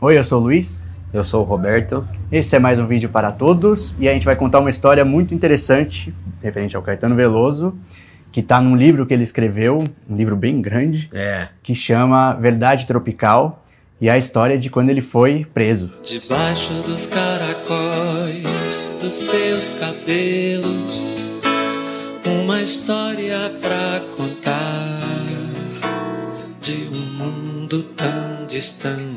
Oi, eu sou o Luiz. Eu sou o Roberto. Esse é mais um vídeo para todos e a gente vai contar uma história muito interessante referente ao Caetano Veloso, que está num livro que ele escreveu, um livro bem grande, É. que chama Verdade Tropical e é a história de quando ele foi preso. Debaixo dos caracóis dos seus cabelos, uma história pra contar de um mundo tão distante.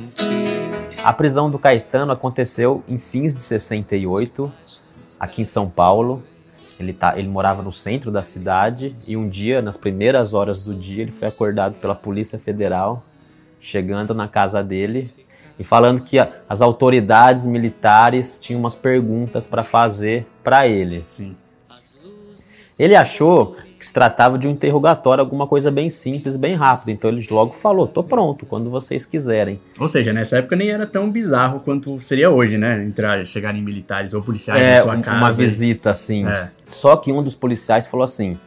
A prisão do Caetano aconteceu em fins de 68, aqui em São Paulo. Ele, tá, ele morava no centro da cidade e um dia, nas primeiras horas do dia, ele foi acordado pela Polícia Federal, chegando na casa dele e falando que a- as autoridades militares tinham umas perguntas para fazer para ele. Sim. Ele achou que se tratava de um interrogatório, alguma coisa bem simples, bem rápida. Então ele logo falou: "Tô pronto, quando vocês quiserem". Ou seja, nessa época nem era tão bizarro quanto seria hoje, né? Entrar, chegarem militares ou policiais É, na sua um- casa. uma visita assim. É. Só que um dos policiais falou assim: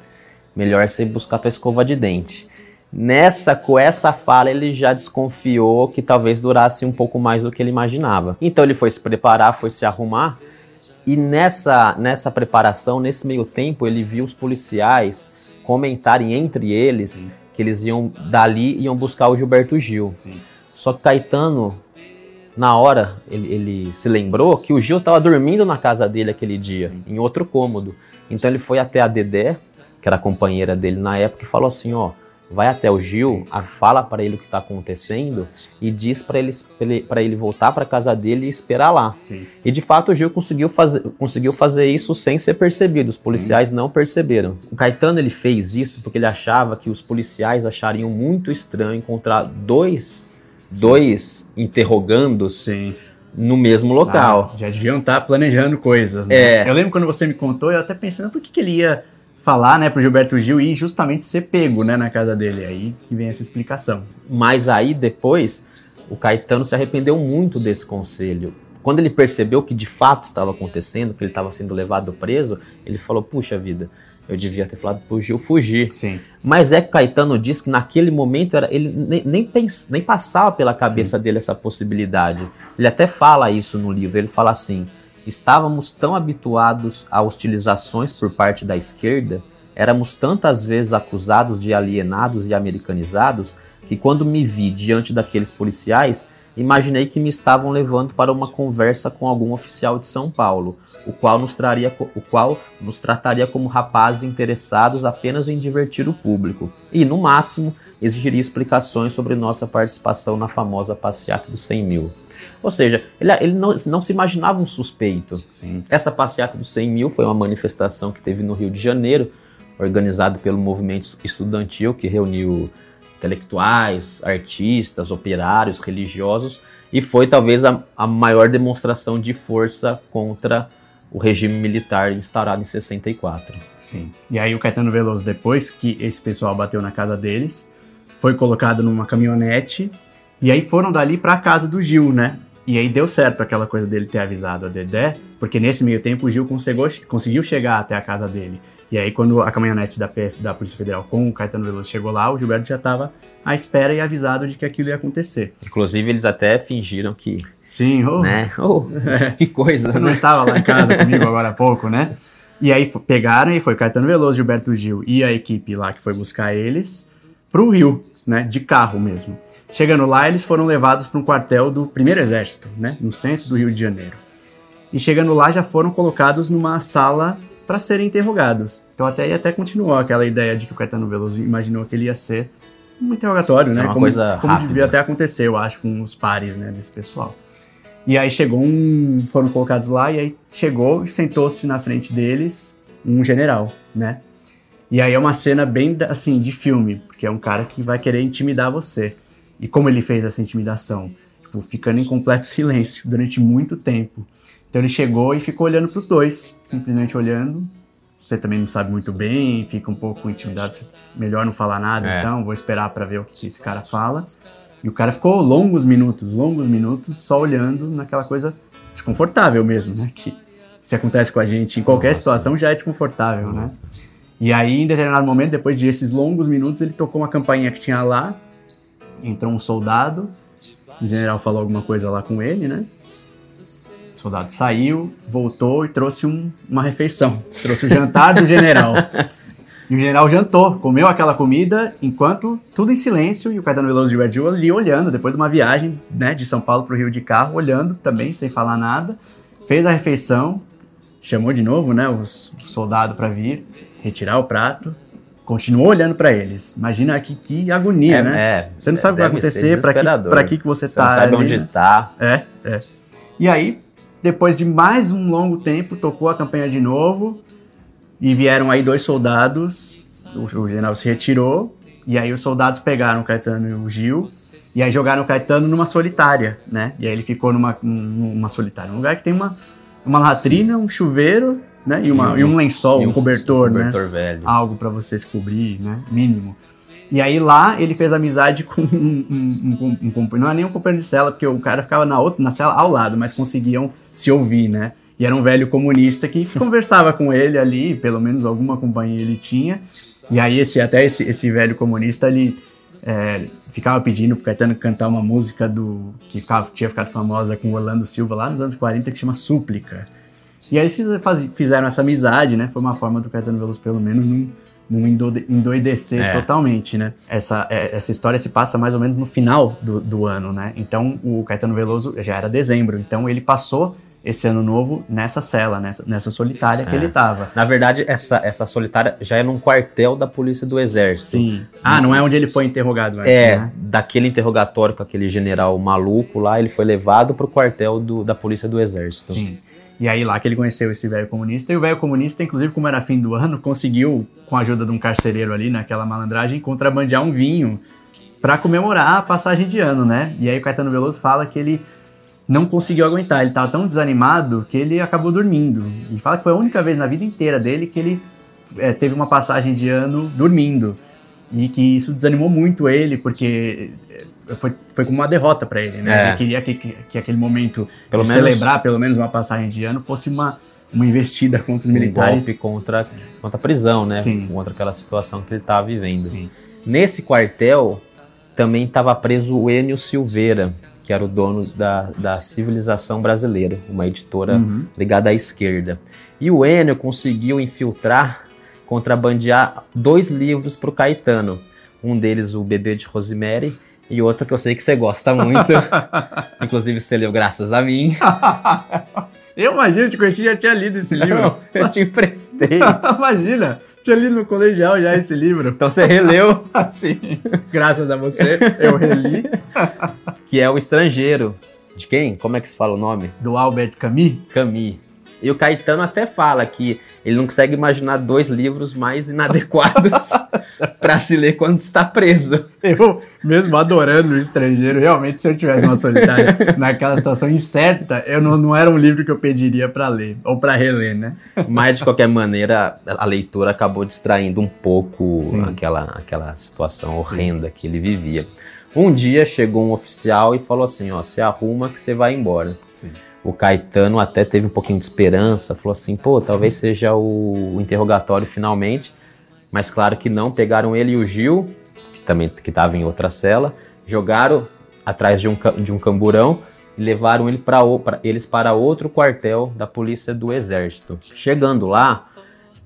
melhor você buscar tua escova de dente. Nessa, com essa fala, ele já desconfiou que talvez durasse um pouco mais do que ele imaginava. Então ele foi se preparar, foi se arrumar. E nessa, nessa preparação, nesse meio tempo, ele viu os policiais comentarem entre eles Sim. que eles iam dali iam buscar o Gilberto Gil. Sim. Só que Caetano, na hora, ele, ele se lembrou que o Gil estava dormindo na casa dele aquele dia, Sim. em outro cômodo. Então ele foi até a Dedé, que era a companheira dele na época, e falou assim: ó, vai até o Gil, a- fala para ele o que está acontecendo e diz para ele, para ele voltar para casa dele e esperar lá. Sim. E de fato o Gil conseguiu fazer, conseguiu fazer isso sem ser percebido. Os policiais não perceberam. O Caetano ele fez isso porque ele achava que os policiais achariam muito estranho encontrar dois, dois interrogandos Sim. no mesmo local. Ah, já deviam estar planejando coisas, né? É. Eu lembro quando você me contou, eu até pensei, mas por que, que ele ia falar, né, pro Gilberto Gil e justamente ser pego, né, na casa dele? Aí que vem essa explicação. Mas aí depois o Caetano se arrependeu muito desse conselho. Quando ele percebeu que de fato estava acontecendo, que ele estava sendo levado preso, ele falou: puxa vida, eu devia ter falado pro Gil fugir. Sim. Mas é que Caetano diz que naquele momento era, ele nem, nem, pens- nem passava pela cabeça dele essa possibilidade. Ele até fala isso no livro. Ele fala assim: estávamos tão habituados a hostilizações por parte da esquerda, éramos tantas vezes acusados de alienados e americanizados, que quando me vi diante daqueles policiais, imaginei que me estavam levando para uma conversa com algum oficial de São Paulo, o qual nos, traria, o qual nos trataria como rapazes interessados apenas em divertir o público, e, no máximo, exigiria explicações sobre nossa participação na famosa passeata dos 100 mil. Ou seja, ele, ele não, não se imaginava um suspeito. Sim. Essa passeata dos 100 mil foi uma manifestação que teve no Rio de Janeiro, organizada pelo movimento estudantil que reuniu intelectuais, artistas, operários, religiosos, e foi talvez a, a maior demonstração de força contra o regime militar instaurado em 64. Sim. E aí o Caetano Veloso, depois que esse pessoal bateu na casa deles, foi colocado numa caminhonete e aí foram dali pra casa do Gil, né? E aí deu certo aquela coisa dele ter avisado a Dedé, porque nesse meio tempo o Gil conseguiu, chegar até a casa dele. E aí quando a caminhonete da, PF, da Polícia Federal com o Caetano Veloso chegou lá, o Gilberto já estava à espera e avisado de que aquilo ia acontecer. Inclusive, eles até fingiram que, Sim, oh, né? Oh, que coisa, Você não né? estava lá em casa comigo agora há pouco, né? E aí pegaram e foi Caetano Veloso, Gilberto Gil e a equipe lá que foi buscar eles pro Rio, né? De carro mesmo. Chegando lá, eles foram levados para um quartel do Primeiro Exército, né? No centro do Rio de Janeiro. E chegando lá, já foram colocados numa sala para serem interrogados. Então até aí até continuou aquela ideia de que o Caetano Veloso imaginou que ele ia ser um interrogatório, né? É uma como, coisa como rápida. devia até acontecer, eu acho, com os pares, né, desse pessoal. E aí chegou um, foram colocados lá e aí chegou e sentou-se na frente deles um general, né? E aí é uma cena bem assim de filme, porque é um cara que vai querer intimidar você. E como ele fez essa intimidação? Tipo, ficando em completo silêncio durante muito tempo. Então ele chegou e ficou olhando para os dois, simplesmente olhando. Você também não sabe muito bem, fica um pouco intimidado, melhor não falar nada, É. então vou esperar para ver o que esse cara fala. E o cara ficou longos minutos, longos minutos, só olhando naquela coisa desconfortável mesmo, né? Que se acontece com a gente em qualquer Nossa. situação já é desconfortável, né? E aí, em determinado momento, depois desses longos minutos, ele tocou uma campainha que tinha lá, entrou um soldado O general falou alguma coisa lá com ele, né? O soldado saiu, voltou e trouxe um- uma refeição. Trouxe o jantar do general. E o general jantou, comeu aquela comida, enquanto tudo em silêncio, e o Caetano Veloso de Gil ali olhando, depois de uma viagem né, de São Paulo para o Rio de carro, olhando também, sem falar nada. Fez a refeição, chamou de novo né, o soldado para vir, retirar o prato, continuou olhando para eles. Imagina que, que agonia, É, né? é, Você não sabe o que vai acontecer, para que, pra que, que você Você tá não sabe ali, onde né? tá. É, é. E aí, depois de mais um longo tempo, tocou a campanha de novo e vieram aí dois soldados. O, o general se retirou e aí os soldados pegaram o Caetano e o Gil e aí jogaram o Caetano numa solitária, né? E aí ele ficou numa, numa solitária, um lugar que tem uma, uma latrina, um chuveiro, né? E, uma, e um lençol, E um, cobertor, né? cobertor velho. algo para você se cobrir, né? Mínimo. E aí lá ele fez amizade com um, um, um, um companheiro, não é nem um companheiro de cela, porque o cara ficava na outra, na cela ao lado, mas conseguiam se ouvir, né? E era um velho comunista que conversava com ele ali, pelo menos alguma companhia ele tinha. E aí esse até esse, esse velho comunista ele é, ficava pedindo pro Caetano cantar uma música do que tinha ficado famosa com o Orlando Silva lá nos anos 40 que chama Súplica. E aí eles faz- fizeram essa amizade, né? Foi uma forma do Caetano Veloso, pelo menos, não, não endoidecer É. totalmente, né? Essa, é- essa história se passa mais ou menos no final do, do ano, né? Então, o Caetano Veloso já era dezembro, então ele passou esse ano novo nessa cela, nessa, nessa solitária que É. ele tava. Na verdade, essa, essa solitária já é num quartel da polícia do exército. Sim. Ah, não é onde ele foi interrogado antes, É, né? daquele interrogatório com aquele general maluco lá, ele foi levado pro quartel do- da polícia do exército. Sim. E aí lá que ele conheceu esse velho comunista, e o velho comunista, inclusive, como era fim do ano, conseguiu, com a ajuda de um carcereiro ali, naquela malandragem, contrabandear um vinho pra comemorar a passagem de ano, né? E aí o Caetano Veloso fala que ele não conseguiu aguentar, ele tava tão desanimado que ele acabou dormindo. E fala que foi a única vez na vida inteira dele que ele é, teve uma passagem de ano dormindo. E que isso desanimou muito ele, porque foi, foi como uma derrota pra ele, né? É. Ele queria que, que, que aquele momento Pelo menos- celebrar pelo menos uma passagem de ano fosse uma, uma investida contra os Um militares. golpe contra, contra a prisão, né? Sim. Contra aquela situação que ele estava vivendo. Sim. Nesse quartel também estava preso o Enio Silveira, que era o dono da, da Civilização Brasileira, uma editora Uhum. ligada à esquerda. E o Enio conseguiu infiltrar, contrabandear dois livros para o Caetano. Um deles, O Bebê de Rosemary, e outro que eu sei que você gosta muito. Inclusive, você leu graças a mim. Eu imagino, te conheci já tinha lido esse livro. eu te emprestei. Imagina, tinha lido no colegial já esse livro. Então você releu. Assim, graças a você, eu reli. Que é O Estrangeiro. De quem? Como é que se fala o nome? Do Albert Camus. Camus. E o Caetano até fala que ele não consegue imaginar dois livros mais inadequados para se ler quando está preso. Eu, mesmo adorando o estrangeiro, realmente, se eu tivesse uma solitária naquela situação incerta, eu não, não era um livro que eu pediria pra ler, ou pra reler, né? Mas, de qualquer maneira, a leitura acabou distraindo um pouco Sim. aquela, aquela situação horrenda que ele vivia. Um dia chegou um oficial e falou assim: Ó, se arruma que você vai embora. Sim. O Caetano até teve um pouquinho de esperança, falou assim: pô, talvez seja o, interrogatório finalmente. Mas claro que não, pegaram ele e o Gil, que também que estava em outra cela, jogaram atrás de um, de um camburão e levaram ele pra, pra- eles para outro quartel da polícia do exército. Chegando lá,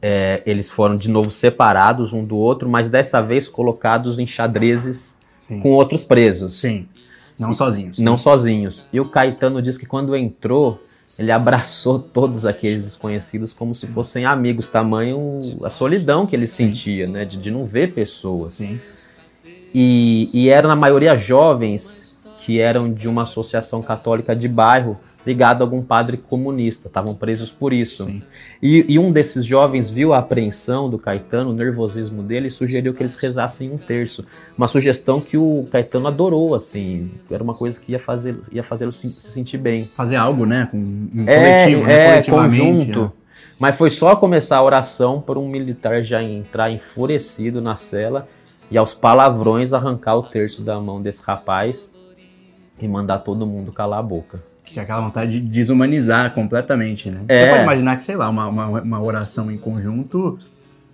é, eles foram de novo separados um do outro, mas dessa vez colocados em xadrezes Sim. com outros presos Sim. Não sozinhos. não sozinhos. E o Caetano diz que quando entrou, ele abraçou todos aqueles desconhecidos como se fossem amigos, tamanho a solidão que ele sentia, né, de, de não ver pessoas. Sim. E, e eram na maioria jovens que eram de uma associação católica de bairro ligado a algum padre comunista, estavam presos por isso. E, e um desses jovens viu a apreensão do Caetano, o nervosismo dele, e sugeriu que eles rezassem um terço. Uma sugestão que o Caetano adorou, assim, era uma coisa que ia fazer ia fazê-lo se, se sentir bem. Fazer algo, né? Com, um É, coletivo, né? é, Coletivamente, conjunto. né? Mas foi só começar a oração por um militar já entrar enfurecido na cela e aos palavrões arrancar o terço da mão desse rapaz e mandar todo mundo calar a boca. Que é aquela vontade de desumanizar completamente, né? É. Você pode imaginar que, sei lá, uma, uma, uma oração em conjunto.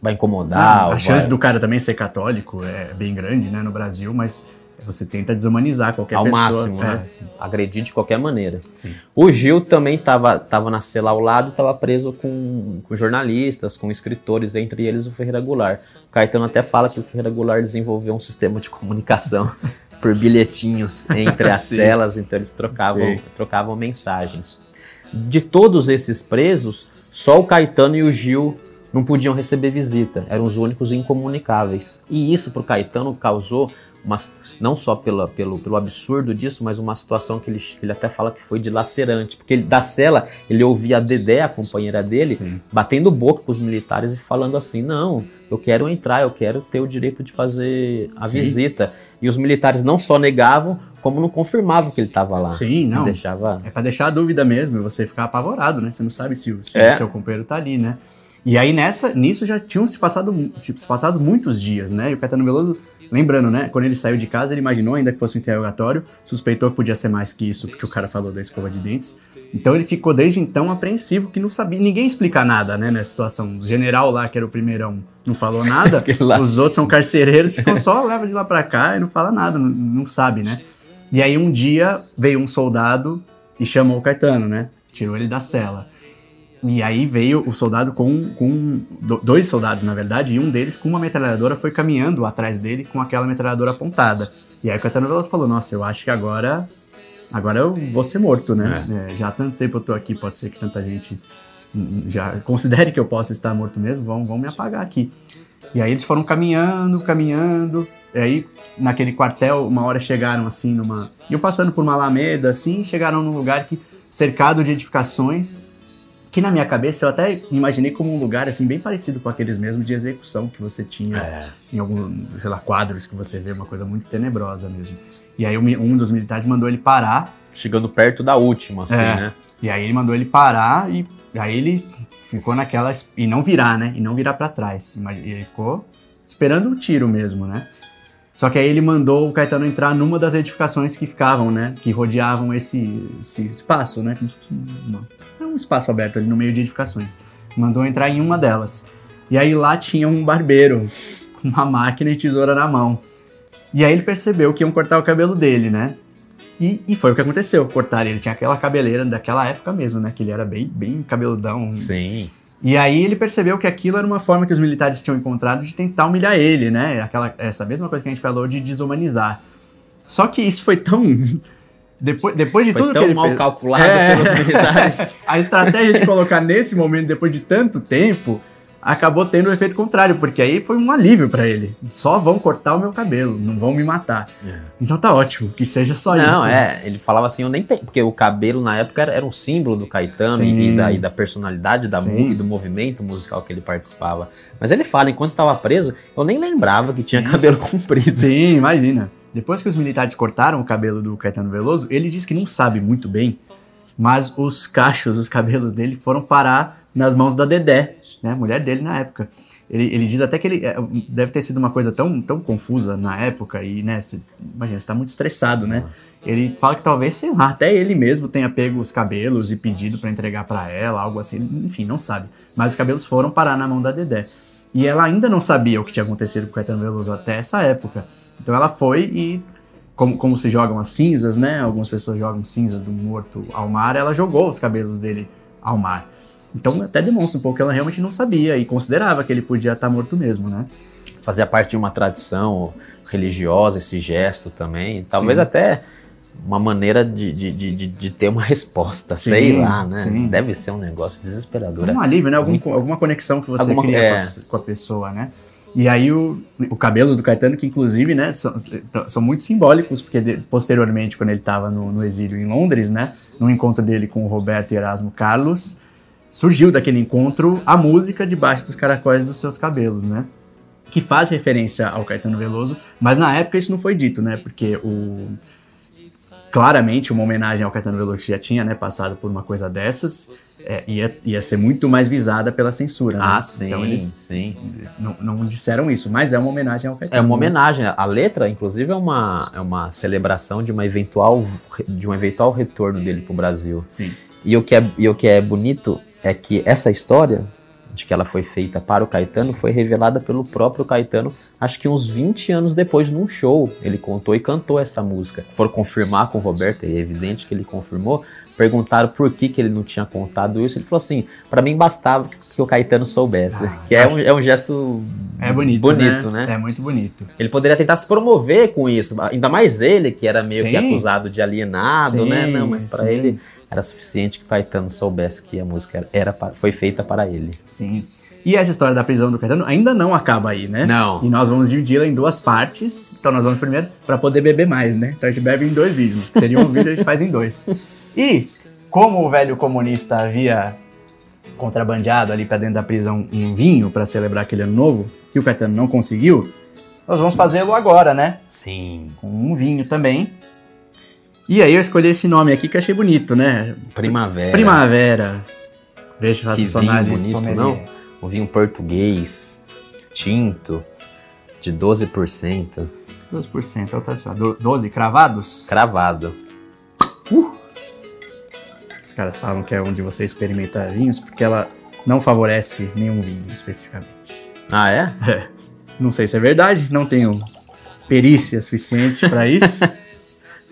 Vai incomodar. Ah, a vai- chance do cara também ser católico é bem grande, né, no Brasil, mas você tenta desumanizar qualquer Ao pessoa. máximo, É, né? Agredir de qualquer maneira. sim. O Gil também estava tava na cela ao lado, estava preso com, com jornalistas, com escritores, entre eles o Ferreira Goulart. O Caetano até fala que o Ferreira Goulart desenvolveu um sistema de comunicação por bilhetinhos entre as celas, então eles trocavam, Sim. trocavam mensagens. De todos esses presos, só o Caetano e o Gil não podiam receber visita, eram os únicos incomunicáveis. E isso para o Caetano causou uma, não só pela, pelo, pelo absurdo disso, mas uma situação que ele, ele até fala que foi dilacerante. Porque ele, da cela, ele ouvia a Dedé, a companheira dele, Sim. batendo boca com os militares e falando assim: não, eu quero entrar, eu quero ter o direito de fazer a Sim. visita. E os militares não só negavam, como não confirmavam que ele estava lá. Sim, não. Deixava. É pra deixar a dúvida mesmo, e você ficar apavorado, né? Você não sabe se, o- se É. o seu companheiro tá ali, né? E aí nessa, nisso já tinham se passado, tipo, se passado muitos dias, né? E o Caetano Veloso, lembrando, né? Quando ele saiu de casa, ele imaginou ainda que fosse um interrogatório, suspeitou que podia ser mais que isso, porque o cara falou da escova de dentes. Então ele ficou desde então apreensivo, que não sabia, ninguém explica nada, né? Nessa situação. O general lá, que era o primeirão, não falou nada. Os outros são carcereiros, ficam só, leva de lá pra cá e não fala nada, não, não sabe, né? E aí um dia veio um soldado e chamou o Caetano, né? Tirou ele da cela. E aí veio o soldado com, com do- dois soldados, na verdade, e um deles com uma metralhadora foi caminhando atrás dele com aquela metralhadora apontada. E aí o Caetano Veloso falou: Nossa, eu acho que agora agora eu vou ser morto, né? É, já há tanto tempo eu tô aqui, pode ser que tanta gente já considere que eu possa estar morto mesmo, vão, vão me apagar aqui. E aí eles foram caminhando, caminhando. E aí, naquele quartel, uma hora chegaram assim numa. iam passando por uma alameda, assim, e chegaram num lugar que, cercado de edificações. Que na minha cabeça eu até imaginei como um lugar assim bem parecido com aqueles mesmo de execução que você tinha É. em algum, sei lá, quadros que você vê, uma coisa muito tenebrosa mesmo. E aí um dos militares mandou ele parar Chegando perto da última, assim, É. né? e aí ele mandou ele parar e aí ele ficou naquela. E não virar, né? E não virar pra trás. E ele ficou esperando o tiro mesmo, né? Só que aí ele mandou o Caetano entrar numa das edificações que ficavam, né? Que rodeavam esse, esse espaço, né? É um espaço aberto ali no meio de edificações. Mandou entrar em uma delas. E aí lá tinha um barbeiro, com uma máquina e tesoura na mão. E aí ele percebeu que iam cortar o cabelo dele, né? E, e foi o que aconteceu, cortaram. Ele tinha aquela cabeleira daquela época mesmo, né? Que ele era bem, bem cabeludão. Sim. E aí ele percebeu que aquilo era uma forma que os militares tinham encontrado de tentar humilhar ele, né? Aquela, essa mesma coisa que a gente falou de desumanizar. Só que isso foi tão. Depois, depois de Foi tudo tão que ele mal fez- calculado É. pelos militares. a estratégia de colocar nesse momento, depois de tanto tempo, acabou tendo o efeito contrário, porque aí foi um alívio pra ele. Só vão cortar o meu cabelo, não vão me matar. Então tá ótimo, que seja só isso. Não, é, ele falava assim, eu nem porque o cabelo na época era, era um símbolo do Caetano e da, e da personalidade da e do movimento musical que ele participava. Mas ele fala, enquanto estava preso, eu nem lembrava que tinha Sim. cabelo comprido. Sim, imagina. Depois que os militares cortaram o cabelo do Caetano Veloso, ele diz que não sabe muito bem, mas os cachos, os cabelos dele foram parar nas mãos da Dedé, né, mulher dele na época. Ele, ele diz até que ele é, deve ter sido uma coisa tão, tão confusa na época e, né, se- imagina, você tá muito estressado, né? Ele fala que talvez, sei lá, até ele mesmo tenha pego os cabelos e pedido pra entregar pra ela, algo assim, enfim, não sabe. Mas os cabelos foram parar na mão da Dedé. E ela ainda não sabia o que tinha acontecido com o Caetano Veloso até essa época. Então ela foi e, como, como se jogam as cinzas, né? Algumas pessoas jogam cinzas do morto ao mar, ela jogou os cabelos dele ao mar. Então até demonstra um pouco que ela realmente não sabia e considerava que ele podia estar morto mesmo, né? Fazia parte de uma tradição religiosa, esse gesto também. Talvez Sim. até uma maneira de, de, de, de- de ter uma resposta, Sim, sei lá, né? sim. Deve ser um negócio desesperador. Um alívio, né? Algum, alguma conexão que você Alguma- cria é. com, a, com a pessoa, né? E aí o, o cabelo do Caetano, que inclusive, né, são, são muito simbólicos, porque de- posteriormente, quando ele estava no, no exílio em Londres, né, no encontro dele com o Roberto e Erasmo Carlos, surgiu daquele encontro a música debaixo dos caracóis dos seus cabelos, né? Que faz referência ao Caetano Veloso, mas na época isso não foi dito, né? Porque o claramente uma homenagem ao Caetano Veloso que já tinha, né, passado por uma coisa dessas, é, ia, ia ser muito mais visada pela censura. né? Ah, sim, Então eles sim. não, não disseram isso, mas é uma homenagem ao Caetano. É uma né? homenagem. A letra, inclusive, é uma, é uma celebração de uma eventual de um eventual retorno dele pro Brasil. Sim. E o que é, e o que é bonito é que essa história, de que ela foi feita para o Caetano foi revelada pelo próprio Caetano, acho que uns 20 anos depois, num show. Ele contou e cantou essa música. Foram confirmar com o Roberto, é evidente que ele confirmou. Perguntaram por que, que ele não tinha contado isso. Ele falou assim: para mim bastava que o Caetano soubesse. Ah, que é um, é um gesto É bonito, bonito né? né? É muito bonito. Ele poderia tentar se promover com isso, ainda mais ele, que era meio que Sim. acusado de alienado, Sim, né? Não, mas para ele era suficiente que o Caetano soubesse que a música era, foi feita para ele. Sim. E essa história da prisão do Caetano ainda não acaba aí, né? Não. E nós vamos dividi-la em duas partes. Então nós vamos primeiro para poder beber mais, né? Então a gente bebe em dois vídeos. Seria um vídeo, a gente faz em dois. E como o velho comunista havia contrabandeado ali para dentro da prisão um vinho para celebrar aquele ano novo, que o Caetano não conseguiu, nós vamos fazê-lo agora, né? Sim. Com um vinho também. E aí eu escolhi esse nome aqui que eu achei bonito, né? Primavera. Primavera. Deixa eu Que vinho bonito, sommelier. não? O vinho português, tinto, de 12%, 12%, outra só. Do- 12 cravados? cravado. Os caras falam que é onde você experimenta vinhos, porque ela não favorece nenhum vinho especificamente. Ah, é? É. Não sei se é verdade, não tenho perícia suficiente pra isso.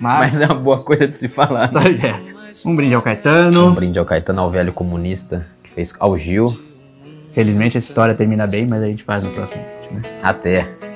Mas, Mas é uma boa coisa de se falar. ligado? Um brinde ao Caetano. Um brinde ao Caetano, ao velho comunista, que fez ao Gil. Felizmente essa história termina bem, mas a gente faz no próximo vídeo, né? Até.